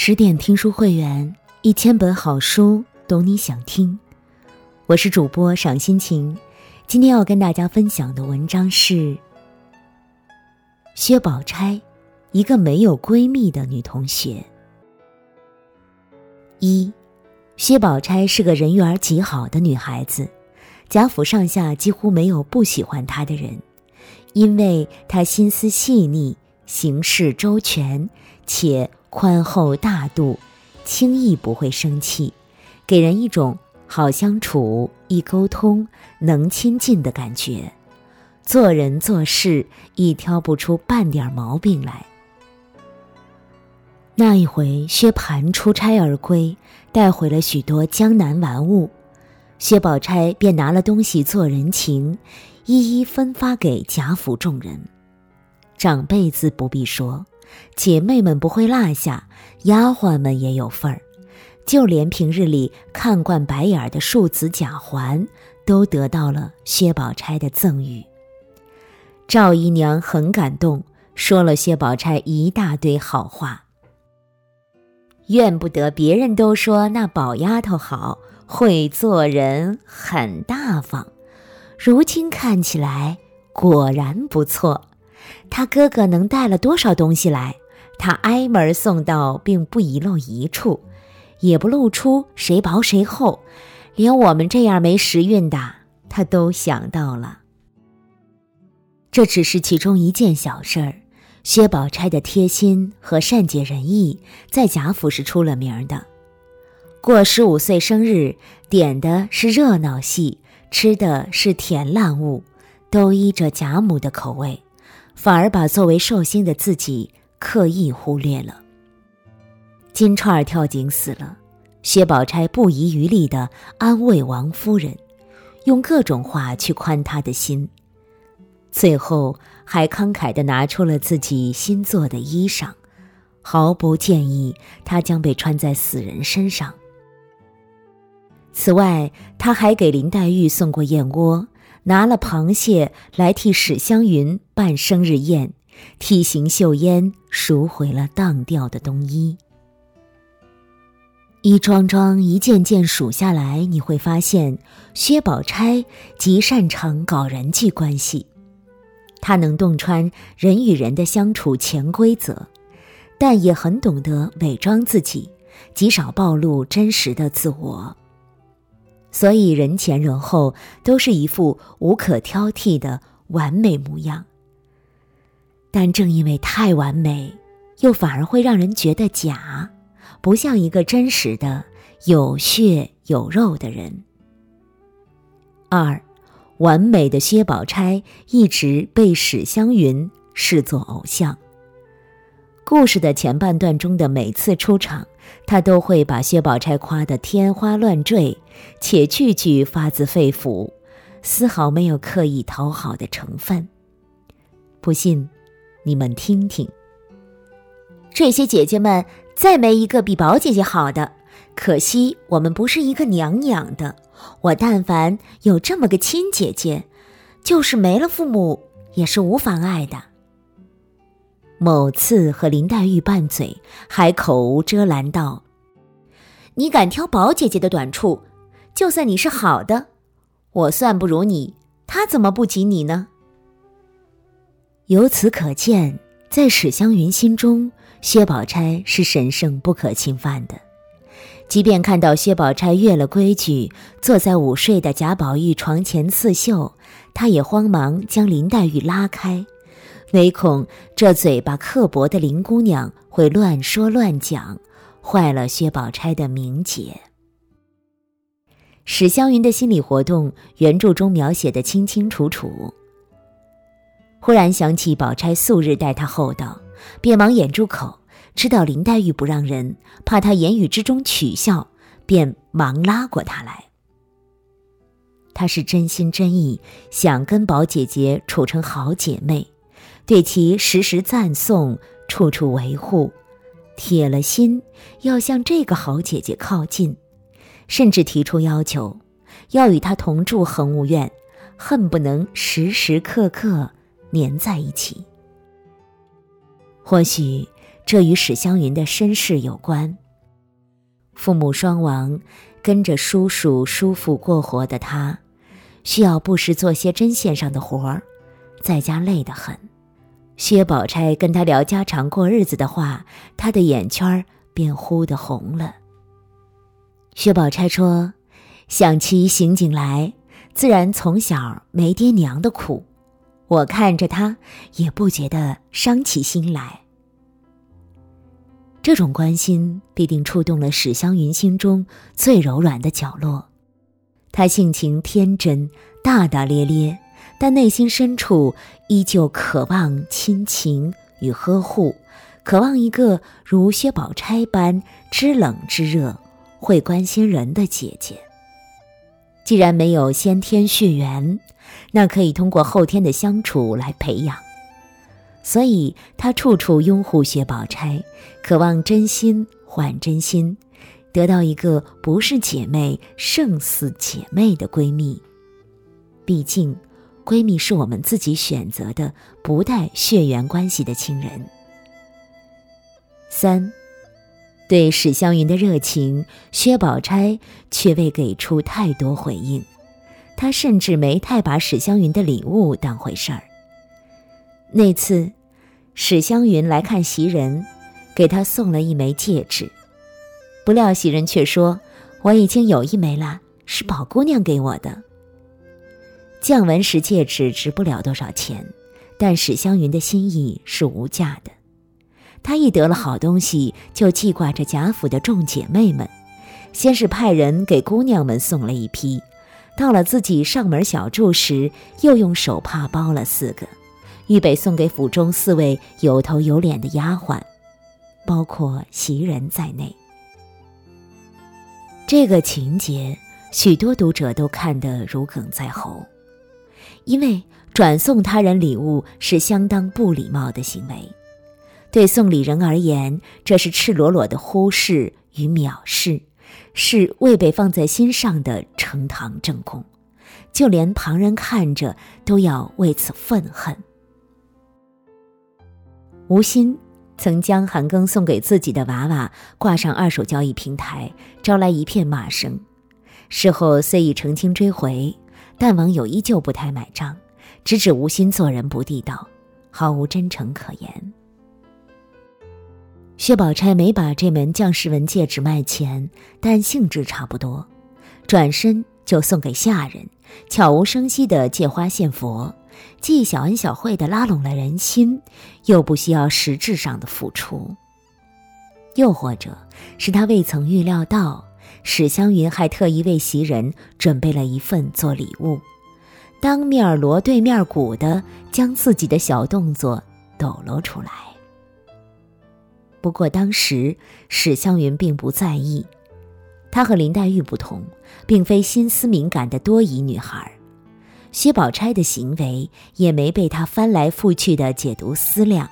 十点听书会员，一千本好书，懂你想听。我是主播赏心情，今天要跟大家分享的文章是薛宝钗，一个没有闺蜜的女同学。一，薛宝钗是个人缘极好的女孩子，贾府上下几乎没有不喜欢她的人，因为她心思细腻，行事周全，且。宽厚大度，轻易不会生气，给人一种好相处、易沟通、能亲近的感觉。做人做事亦挑不出半点毛病来。那一回，薛蟠出差而归，带回了许多江南玩物，薛宝钗便拿了东西做人情，一一分发给贾府众人。长辈自不必说。姐妹们不会落下，丫鬟们也有份儿，就连平日里看惯白眼的庶子贾环，都得到了薛宝钗的赠予。赵姨娘很感动，说了薛宝钗一大堆好话。怨不得别人都说那宝丫头好，会做人，很大方，如今看起来果然不错。他哥哥能带了多少东西来？他挨门送到，并不遗漏一处，也不露出谁薄谁厚，连我们这样没时运的，他都想到了。这只是其中一件小事儿。薛宝钗的贴心和善解人意，在贾府是出了名的。过十五岁生日，点的是热闹戏，吃的是甜烂物，都依着贾母的口味。反而把作为寿星的自己刻意忽略了。金钏儿跳井死了，薛宝钗不遗余力地安慰王夫人，用各种话去宽她的心，最后还慷慨地拿出了自己新做的衣裳，毫不介意它将被穿在死人身上。此外，他还给林黛玉送过燕窝。拿了螃蟹来替史湘云办生日宴，替邢岫烟赎回了当掉的冬衣。一桩桩、一件件数下来，你会发现，薛宝钗极擅长搞人际关系，她能洞穿人与人的相处潜规则，但也很懂得伪装自己，极少暴露真实的自我。所以人前人后都是一副无可挑剔的完美模样。但正因为太完美，又反而会让人觉得假，不像一个真实的有血有肉的人。二，完美的薛宝钗一直被史湘云视作偶像。故事的前半段中的每次出场。他都会把薛宝钗夸得天花乱坠，且句句发自肺腑，丝毫没有刻意讨好的成分。不信，你们听听。这些姐姐们再没一个比宝姐姐好的，可惜我们不是一个娘养的。我但凡有这么个亲姐姐，就是没了父母也是无妨碍的。某次和林黛玉拌嘴，还口无遮拦道：“你敢挑宝姐姐的短处，就算你是好的，我算不如你，她怎么不及你呢？”由此可见，在史湘云心中，薛宝钗是神圣不可侵犯的。即便看到薛宝钗越了规矩，坐在午睡的贾宝玉床前刺绣，她也慌忙将林黛玉拉开。唯恐这嘴巴刻薄的林姑娘会乱说乱讲，坏了薛宝钗的名节。史湘云的心理活动，原著中描写的清清楚楚。忽然想起宝钗素日待她厚道，便忙掩住口，知道林黛玉不让人，怕她言语之中取笑，便忙拉过她来。她是真心真意想跟宝姐姐处成好姐妹。对其时时赞颂，处处维护，铁了心要向这个好姐姐靠近，甚至提出要求，要与她同住恒芜院，恨不能时时刻刻黏在一起。或许这与史湘云的身世有关。父母双亡，跟着叔叔叔父过活的他，需要不时做些针线上的活儿，在家累得很。薛宝钗跟他聊家常过日子的话，他的眼圈便忽的红了。薛宝钗说：“想起刑警来，自然从小没爹娘的苦，我看着他也不觉得伤起心来。”这种关心必定触动了史湘云心中最柔软的角落。她性情天真，大大咧咧。但内心深处依旧渴望亲情与呵护，渴望一个如薛宝钗般知冷知热、会关心人的姐姐。既然没有先天血缘，那可以通过后天的相处来培养。所以她处处拥护薛宝钗，渴望真心换真心，得到一个不是姐妹胜似姐妹的闺蜜。毕竟。闺蜜是我们自己选择的，不带血缘关系的亲人。三，对史湘云的热情，薛宝钗却未给出太多回应。她甚至没太把史湘云的礼物当回事儿。那次，史湘云来看袭人，给她送了一枚戒指，不料袭人却说：“我已经有一枚了，是宝姑娘给我的。”降文石戒指值不了多少钱，但史湘云的心意是无价的。她一得了好东西，就记挂着贾府的众姐妹们，先是派人给姑娘们送了一批，到了自己上门小住时，又用手帕包了四个，预备送给府中四位有头有脸的丫鬟，包括袭人在内。这个情节，许多读者都看得如鲠在喉。因为转送他人礼物是相当不礼貌的行为，对送礼人而言，这是赤裸裸的忽视与藐视，是未被放在心上的呈堂证供，就连旁人看着都要为此愤恨。吴昕曾将韩庚送给自己的娃娃挂上二手交易平台，招来一片骂声，事后虽已澄清追回。但网友依旧不太买账，直指吴昕做人不地道，毫无真诚可言。薛宝钗没把这门降士文戒指卖钱，但性质差不多，转身就送给下人，悄无声息的借花献佛，既小恩小惠的拉拢了人心，又不需要实质上的付出。又或者是他未曾预料到。史湘云还特意为袭人准备了一份做礼物，当面锣对面鼓的将自己的小动作抖露出来。不过当时史湘云并不在意，她和林黛玉不同，并非心思敏感的多疑女孩，薛宝钗的行为也没被她翻来覆去的解读思量，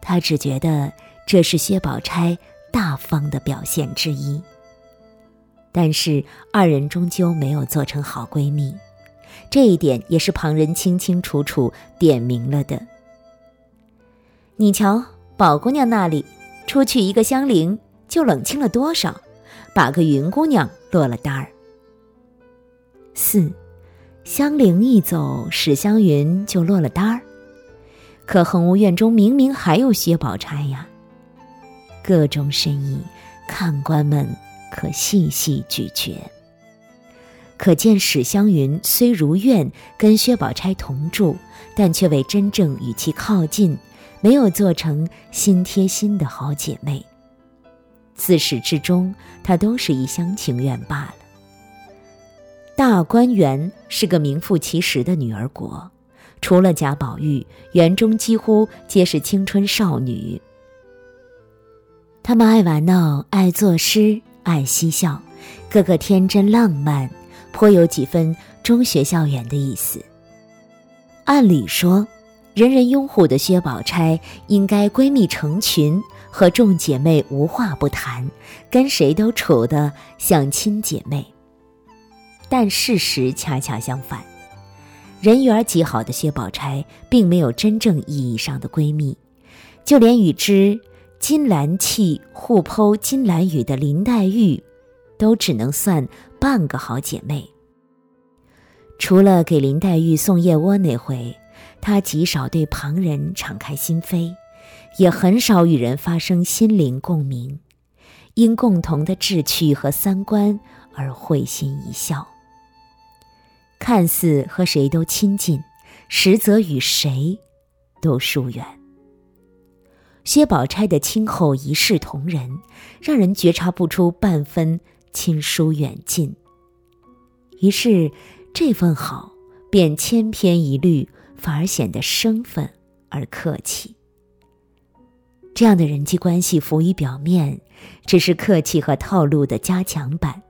她只觉得这是薛宝钗大方的表现之一。但是二人终究没有做成好闺蜜，这一点也是旁人清清楚楚点明了的。你瞧，宝姑娘那里出去一个香菱就冷清了多少，把个云姑娘落了单儿。四，香菱一走，史湘云就落了单儿。可恒芜院中明明还有薛宝钗呀。各种深意，看官们。可细细咀嚼。可见史湘云虽如愿跟薛宝钗同住，但却未真正与其靠近，没有做成心贴心的好姐妹。自始至终，她都是一厢情愿罢了。大观园是个名副其实的女儿国，除了贾宝玉，园中几乎皆是青春少女。她们爱玩闹，爱作诗。爱嬉笑，个个天真浪漫，颇有几分中学校园的意思。按理说，人人拥护的薛宝钗应该闺蜜成群，和众姐妹无话不谈，跟谁都处得像亲姐妹。但事实恰恰相反，人缘极好的薛宝钗并没有真正意义上的闺蜜，就连与之。金兰契互剖金兰语的林黛玉，都只能算半个好姐妹。除了给林黛玉送燕窝那回，她极少对旁人敞开心扉，也很少与人发生心灵共鸣，因共同的志趣和三观而会心一笑。看似和谁都亲近，实则与谁都疏远。薛宝钗的亲厚一视同仁，让人觉察不出半分亲疏远近。于是，这份好便千篇一律，反而显得生分而客气。这样的人际关系浮于表面，只是客气和套路的加强版。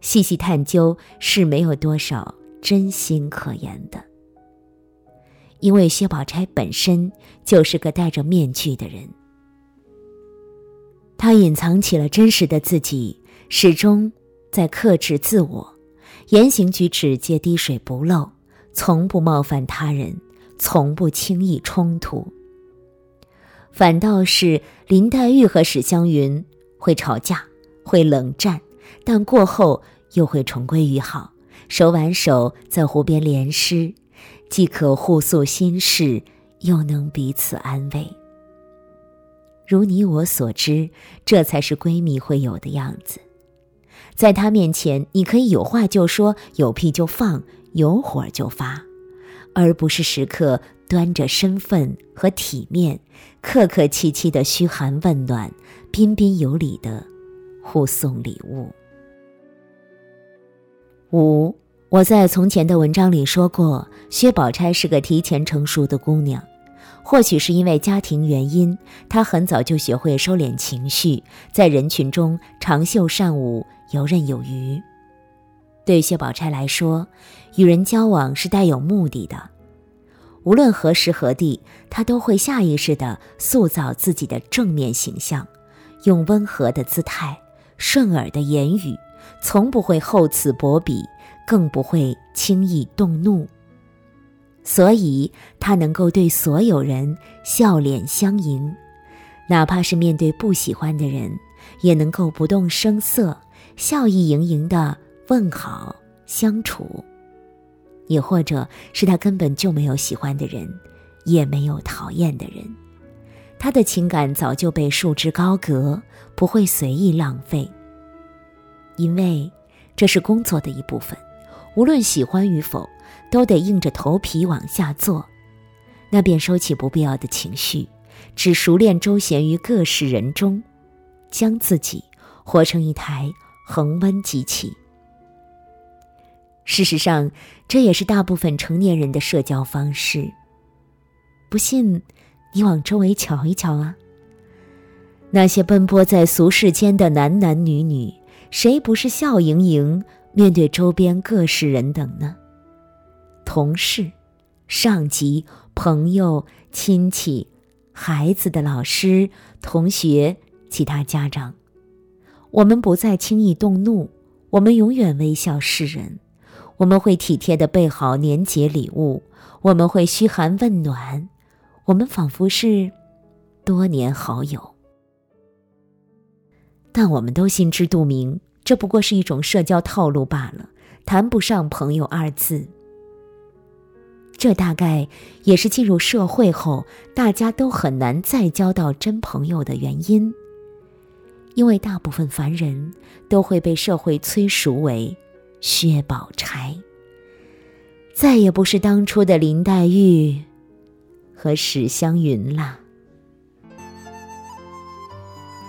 细细探究，是没有多少真心可言的。因为薛宝钗本身就是个戴着面具的人，她隐藏起了真实的自己，始终在克制自我，言行举止皆滴水不漏，从不冒犯他人，从不轻易冲突。反倒是林黛玉和史湘云会吵架，会冷战，但过后又会重归于好，手挽手在湖边联诗。既可互诉心事，又能彼此安慰。如你我所知，这才是闺蜜会有的样子。在她面前，你可以有话就说，有屁就放，有火就发，而不是时刻端着身份和体面，客客气气的嘘寒问暖，彬彬有礼的互送礼物。五。我在从前的文章里说过，薛宝钗是个提前成熟的姑娘。或许是因为家庭原因，她很早就学会收敛情绪，在人群中长袖善舞，游刃有余。对薛宝钗来说，与人交往是带有目的的。无论何时何地，她都会下意识地塑造自己的正面形象，用温和的姿态、顺耳的言语，从不会厚此薄彼。更不会轻易动怒，所以他能够对所有人笑脸相迎，哪怕是面对不喜欢的人，也能够不动声色、笑意盈盈的问好相处。也或者是他根本就没有喜欢的人，也没有讨厌的人，他的情感早就被束之高阁，不会随意浪费，因为这是工作的一部分。无论喜欢与否，都得硬着头皮往下做，那便收起不必要的情绪，只熟练周旋于各式人中，将自己活成一台恒温机器。事实上，这也是大部分成年人的社交方式。不信，你往周围瞧一瞧啊！那些奔波在俗世间的男男女女，谁不是笑盈盈？面对周边各式人等呢？同事、上级、朋友、亲戚、孩子的老师、同学、其他家长，我们不再轻易动怒，我们永远微笑示人，我们会体贴的备好年节礼物，我们会嘘寒问暖，我们仿佛是多年好友，但我们都心知肚明。这不过是一种社交套路罢了，谈不上朋友二字。这大概也是进入社会后，大家都很难再交到真朋友的原因。因为大部分凡人都会被社会催熟为薛宝钗，再也不是当初的林黛玉和史湘云啦。